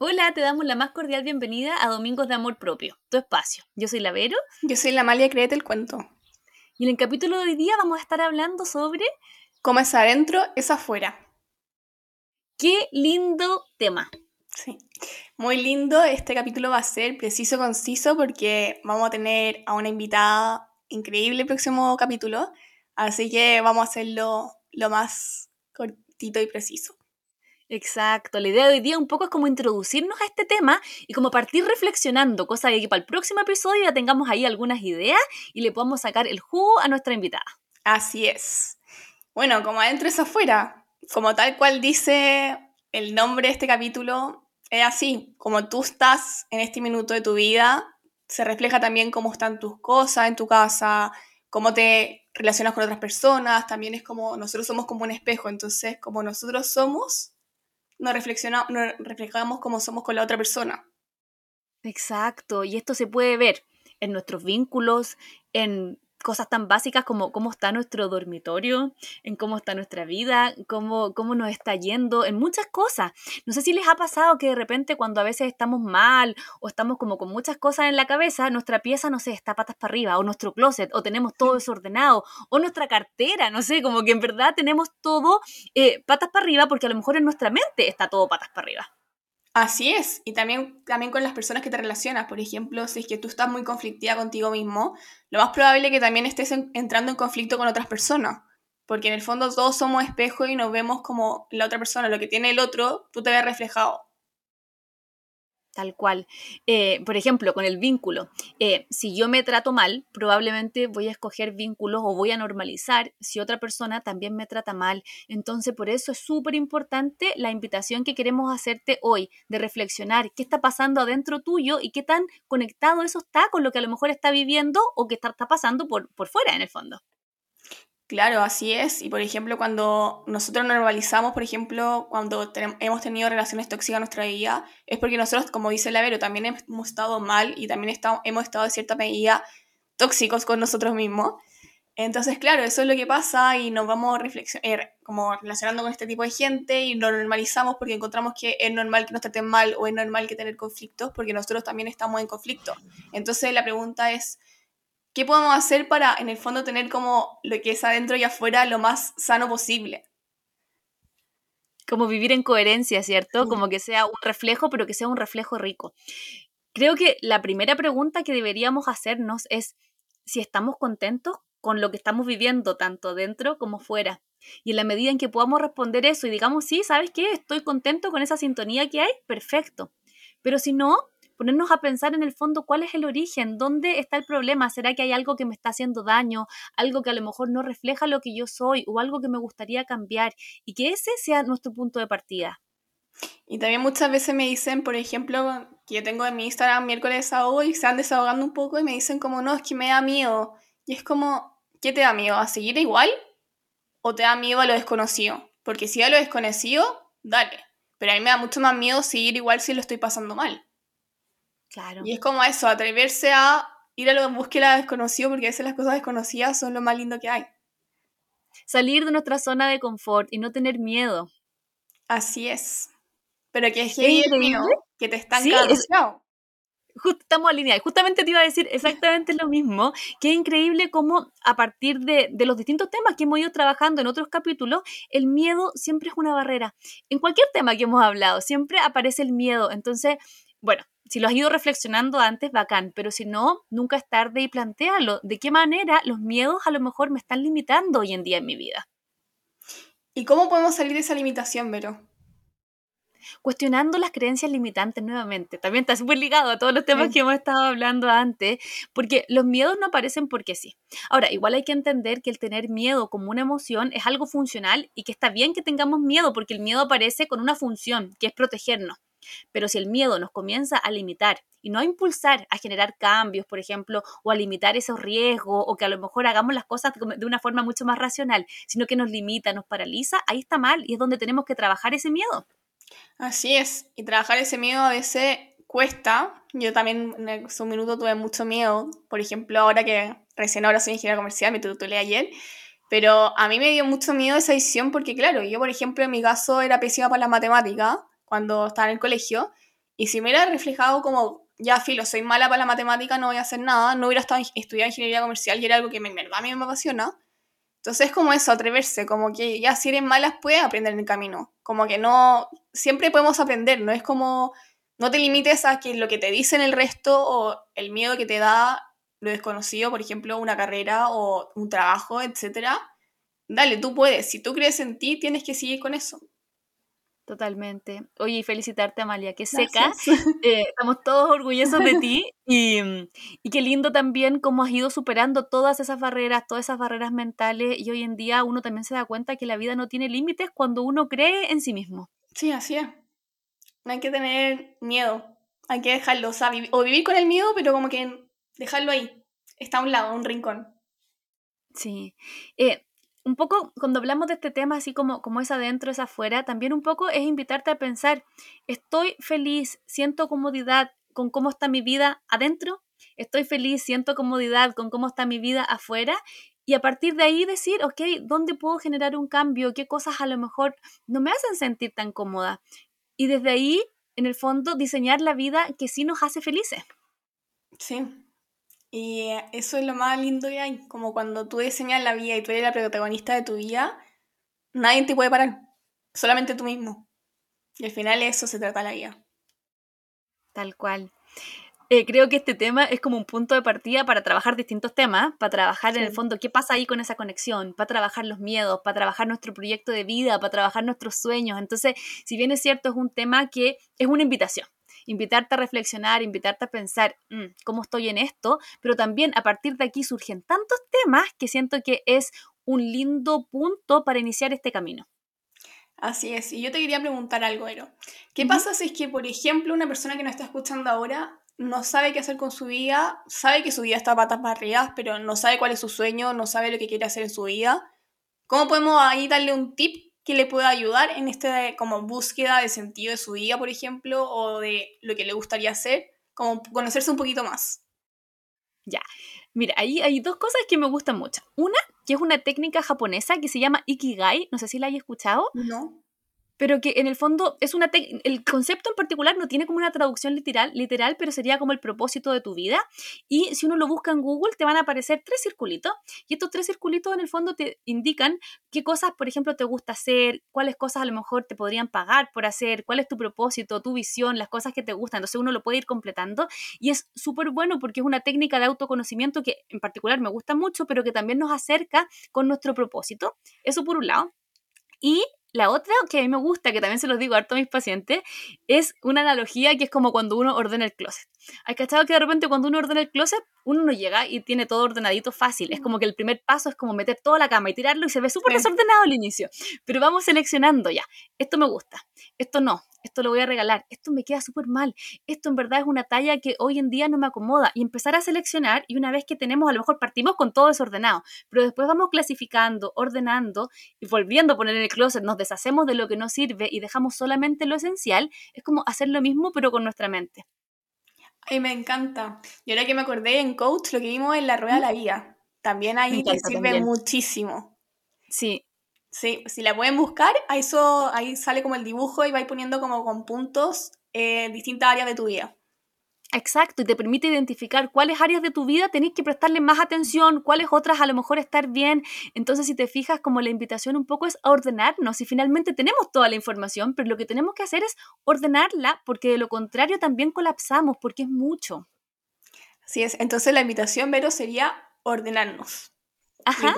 Hola, te damos la más cordial bienvenida a Domingos de Amor Propio, tu espacio. Yo soy la Vero. Yo soy la Malia, créete el cuento. Y en el capítulo de hoy día vamos a estar hablando sobre... Cómo es adentro, es afuera. ¡Qué lindo tema! Sí, muy lindo. Este capítulo va a ser preciso, conciso, porque vamos a tener a una invitada increíble el próximo capítulo. Así que vamos a hacerlo lo más cortito y preciso. Exacto, la idea de hoy día un poco es como introducirnos a este tema y como partir reflexionando, cosa de que para el próximo episodio ya tengamos ahí algunas ideas y le podamos sacar el jugo a nuestra invitada. Así es. Bueno, como adentro es afuera, como tal cual dice el nombre de este capítulo, es así, como tú estás en este minuto de tu vida, se refleja también cómo están tus cosas en tu casa, cómo te relacionas con otras personas, también es como nosotros somos como un espejo, entonces como nosotros somos, nos, reflejamos como somos con la otra persona. Exacto, y esto se puede ver en nuestros vínculos, en cosas tan básicas como cómo está nuestro dormitorio, en cómo está nuestra vida, cómo, cómo nos está yendo, en muchas cosas. No sé si les ha pasado que de repente cuando a veces estamos mal o estamos como con muchas cosas en la cabeza, nuestra pieza, no sé, está patas para arriba, o nuestro closet, o tenemos todo desordenado, o nuestra cartera, no sé, como que en verdad tenemos todo eh, patas para arriba porque a lo mejor en nuestra mente está todo patas para arriba. Así es, y también, también con las personas que te relacionas. Por ejemplo, si es que tú estás muy conflictiva contigo mismo, lo más probable es que también estés entrando en conflicto con otras personas. Porque en el fondo todos somos espejos y nos vemos como la otra persona, lo que tiene el otro, tú te ves reflejado. Tal cual. Eh, por ejemplo, con el vínculo. Eh, si yo me trato mal, probablemente voy a escoger vínculos o voy a normalizar si otra persona también me trata mal. Entonces, por eso es súper importante la invitación que queremos hacerte hoy, de reflexionar qué está pasando adentro tuyo y qué tan conectado eso está con lo que a lo mejor está viviendo o que está, está pasando por, por fuera en el fondo. Claro, así es. Y por ejemplo, cuando nosotros normalizamos, por ejemplo, cuando hemos tenido relaciones tóxicas en nuestra vida, es porque nosotros, como dice la Vero, también hemos estado mal y también hemos estado de cierta medida tóxicos con nosotros mismos. Entonces, claro, eso es lo que pasa y nos vamos eh, como relacionando con este tipo de gente y lo normalizamos porque encontramos que es normal que nos traten mal o es normal que tener conflictos porque nosotros también estamos en conflicto. Entonces, la pregunta es, ¿Qué podemos hacer para, en el fondo, tener como lo que es adentro y afuera lo más sano posible? Como vivir en coherencia, ¿cierto? Como que sea un reflejo, pero que sea un reflejo rico. Creo que la primera pregunta que deberíamos hacernos es si estamos contentos con lo que estamos viviendo, tanto dentro como fuera. Y en la medida en que podamos responder eso y digamos, sí, ¿sabes qué? Estoy contento con esa sintonía que hay, perfecto. Pero si no, ponernos a pensar en el fondo cuál es el origen, dónde está el problema, será que hay algo que me está haciendo daño, algo que a lo mejor no refleja lo que yo soy o algo que me gustaría cambiar y que ese sea nuestro punto de partida. Y también muchas veces me dicen, por ejemplo, que yo tengo en mi Instagram miércoles a hoy, se han desahogando un poco y me dicen como, no, es que me da miedo. Y es como, ¿qué te da miedo? ¿A seguir igual? ¿O te da miedo a lo desconocido? Porque si a lo desconocido, dale. Pero a mí me da mucho más miedo seguir igual si lo estoy pasando mal. Y es como eso, atreverse a ir a lo en búsqueda desconocido, porque a veces las cosas desconocidas son lo más lindo que hay. Salir de nuestra zona de confort y no tener miedo. Así es. Pero que es, el miedo que te están sí, estamos alineados. Justamente te iba a decir exactamente lo mismo, que es increíble cómo a partir de, de, los distintos temas que hemos ido trabajando en otros capítulos, el miedo siempre es una barrera. En cualquier tema que hemos hablado, siempre aparece el miedo. Entonces, bueno, si lo has ido reflexionando antes, bacán, pero si no, nunca es tarde y plantealo. ¿De qué manera los miedos a lo mejor me están limitando hoy en día en mi vida? ¿Y cómo podemos salir de esa limitación, Vero? Cuestionando las creencias limitantes nuevamente. También está súper ligado a todos los temas que hemos estado hablando antes, porque los miedos no aparecen porque sí. Ahora, igual hay que entender que el tener miedo como una emoción es algo funcional y que está bien que tengamos miedo, porque el miedo aparece con una función, que es protegernos. Pero si el miedo nos comienza a limitar y no a impulsar a generar cambios, por ejemplo, o a limitar esos riesgos, o que a lo mejor hagamos las cosas de una forma mucho más racional, sino que nos limita, nos paraliza, ahí está mal y es donde tenemos que trabajar ese miedo. Así es, y trabajar ese miedo a veces cuesta. Yo también en su minuto tuve mucho miedo, por ejemplo, ahora que recién ahora soy ingeniera comercial, me titulé ayer, pero a mí me dio mucho miedo esa decisión porque, claro, yo, por ejemplo, en mi caso era pésima para la matemática cuando estaba en el colegio. Y si me hubiera reflejado como, ya filo, soy mala para la matemática, no voy a hacer nada, no hubiera estado estudiando ingeniería comercial y era algo que me, a mí me apasiona. Entonces es como eso, atreverse, como que ya si eres mala puedes aprender en el camino. Como que no, siempre podemos aprender, no es como, no te limites a que lo que te dicen el resto o el miedo que te da lo desconocido, por ejemplo, una carrera o un trabajo, etcétera. Dale, tú puedes. Si tú crees en ti, tienes que seguir con eso. Totalmente. Oye, y felicitarte, Amalia, que seca. Eh, estamos todos orgullosos de ti y, y, qué lindo también cómo has ido superando todas esas barreras, todas esas barreras mentales y hoy en día uno también se da cuenta que la vida no tiene límites cuando uno cree en sí mismo. Sí, así es. No hay que tener miedo, hay que dejarlo, o, o vivir con el miedo, pero como que dejarlo ahí, está a un lado, un rincón. Sí. Eh, un poco cuando hablamos de este tema, así como, como es adentro, es afuera, también un poco es invitarte a pensar, estoy feliz, siento comodidad con cómo está mi vida adentro, estoy feliz, siento comodidad con cómo está mi vida afuera y a partir de ahí decir, ok, ¿dónde puedo generar un cambio? ¿Qué cosas a lo mejor no me hacen sentir tan cómoda? Y desde ahí, en el fondo, diseñar la vida que sí nos hace felices. Sí, y eso es lo más lindo que hay, como cuando tú diseñas la vida y tú eres la protagonista de tu vida, nadie te puede parar, solamente tú mismo. Y al final eso se trata la vida. Tal cual. Eh, creo que este tema es como un punto de partida para trabajar distintos temas, para trabajar en el fondo qué pasa ahí con esa conexión, para trabajar los miedos, para trabajar nuestro proyecto de vida, para trabajar nuestros sueños. Entonces, si bien es cierto, es un tema que es una invitación invitarte a reflexionar, invitarte a pensar mm, cómo estoy en esto, pero también a partir de aquí surgen tantos temas que siento que es un lindo punto para iniciar este camino. Así es, y yo te quería preguntar algo, Ero. ¿Qué pasa si es que, por ejemplo, una persona que nos está escuchando ahora no sabe qué hacer con su vida, sabe que su vida está a patas barridas, pero no sabe cuál es su sueño, no sabe lo que quiere hacer en su vida? ¿Cómo podemos ahí darle un tip que le pueda ayudar en esta como búsqueda de sentido de su vida, por ejemplo, o de lo que le gustaría hacer, como conocerse un poquito más. Ya, mira, ahí hay dos cosas que me gustan mucho. Una, que es una técnica japonesa que se llama Ikigai, no sé si la hay escuchado. No pero que en el fondo es una el concepto en particular no tiene como una traducción literal, literal, pero sería como el propósito de tu vida. Y si uno lo busca en Google, te van a aparecer tres circulitos. Y estos tres circulitos en el fondo te indican qué cosas, por ejemplo, te gusta hacer, cuáles cosas a lo mejor te podrían pagar por hacer, cuál es tu propósito, tu visión, las cosas que te gustan. Entonces uno lo puede ir completando. Y es súper bueno porque es una técnica de autoconocimiento que en particular me gusta mucho, pero que también nos acerca con nuestro propósito. Eso por un lado. Y la otra que a mí me gusta, que también se los digo harto a mis pacientes, es una analogía que es como cuando uno ordena el closet. Hay cachado que de repente cuando uno ordena el closet, uno no llega y tiene todo ordenadito fácil. Es como que el primer paso es como meter toda la cama y tirarlo y se ve súper desordenado al inicio. Pero vamos seleccionando ya. Esto me gusta, esto no, esto lo voy a regalar, esto me queda súper mal, esto en verdad es una talla que hoy en día no me acomoda. Y empezar a seleccionar y una vez que tenemos, a lo mejor partimos con todo desordenado, pero después vamos clasificando, ordenando y volviendo a poner en el closet, nos deshacemos de lo que no sirve y dejamos solamente lo esencial. Es como hacer lo mismo pero con nuestra mente. Ay, me encanta. Y ahora que me acordé en Coach, lo que vimos en la rueda de la vida. También ahí te sirve muchísimo. Sí. Sí, si la pueden buscar, ahí, eso, ahí sale como el dibujo y vais poniendo como con puntos eh, distintas áreas de tu vida. Exacto, y te permite identificar cuáles áreas de tu vida tenéis que prestarle más atención, cuáles otras a lo mejor estar bien. Entonces, si te fijas, como la invitación un poco es a ordenarnos y finalmente tenemos toda la información, pero lo que tenemos que hacer es ordenarla porque de lo contrario también colapsamos porque es mucho. Así es, entonces la invitación, Vero, sería ordenarnos. Ajá,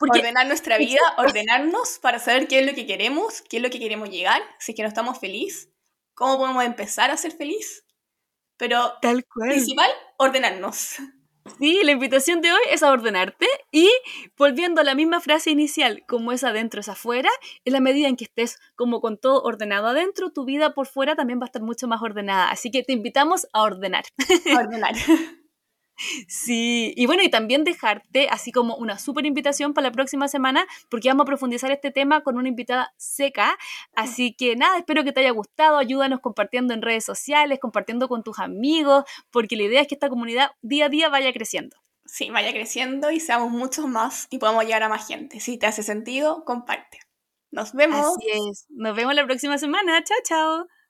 ordenar nuestra vida, ordenarnos para saber qué es lo que queremos, qué es lo que queremos llegar, si es que no estamos felices, cómo podemos empezar a ser feliz pero Tal cual. principal, ordenarnos. Sí, la invitación de hoy es a ordenarte y volviendo a la misma frase inicial, como es adentro es afuera, en la medida en que estés como con todo ordenado adentro, tu vida por fuera también va a estar mucho más ordenada. Así que te invitamos a ordenar. A ordenar. Sí, y bueno, y también dejarte así como una súper invitación para la próxima semana, porque vamos a profundizar este tema con una invitada seca. Así que nada, espero que te haya gustado. Ayúdanos compartiendo en redes sociales, compartiendo con tus amigos, porque la idea es que esta comunidad día a día vaya creciendo. Sí, vaya creciendo y seamos muchos más y podamos llegar a más gente. Si te hace sentido, comparte. Nos vemos. Así es. Nos vemos la próxima semana. Chao, chao.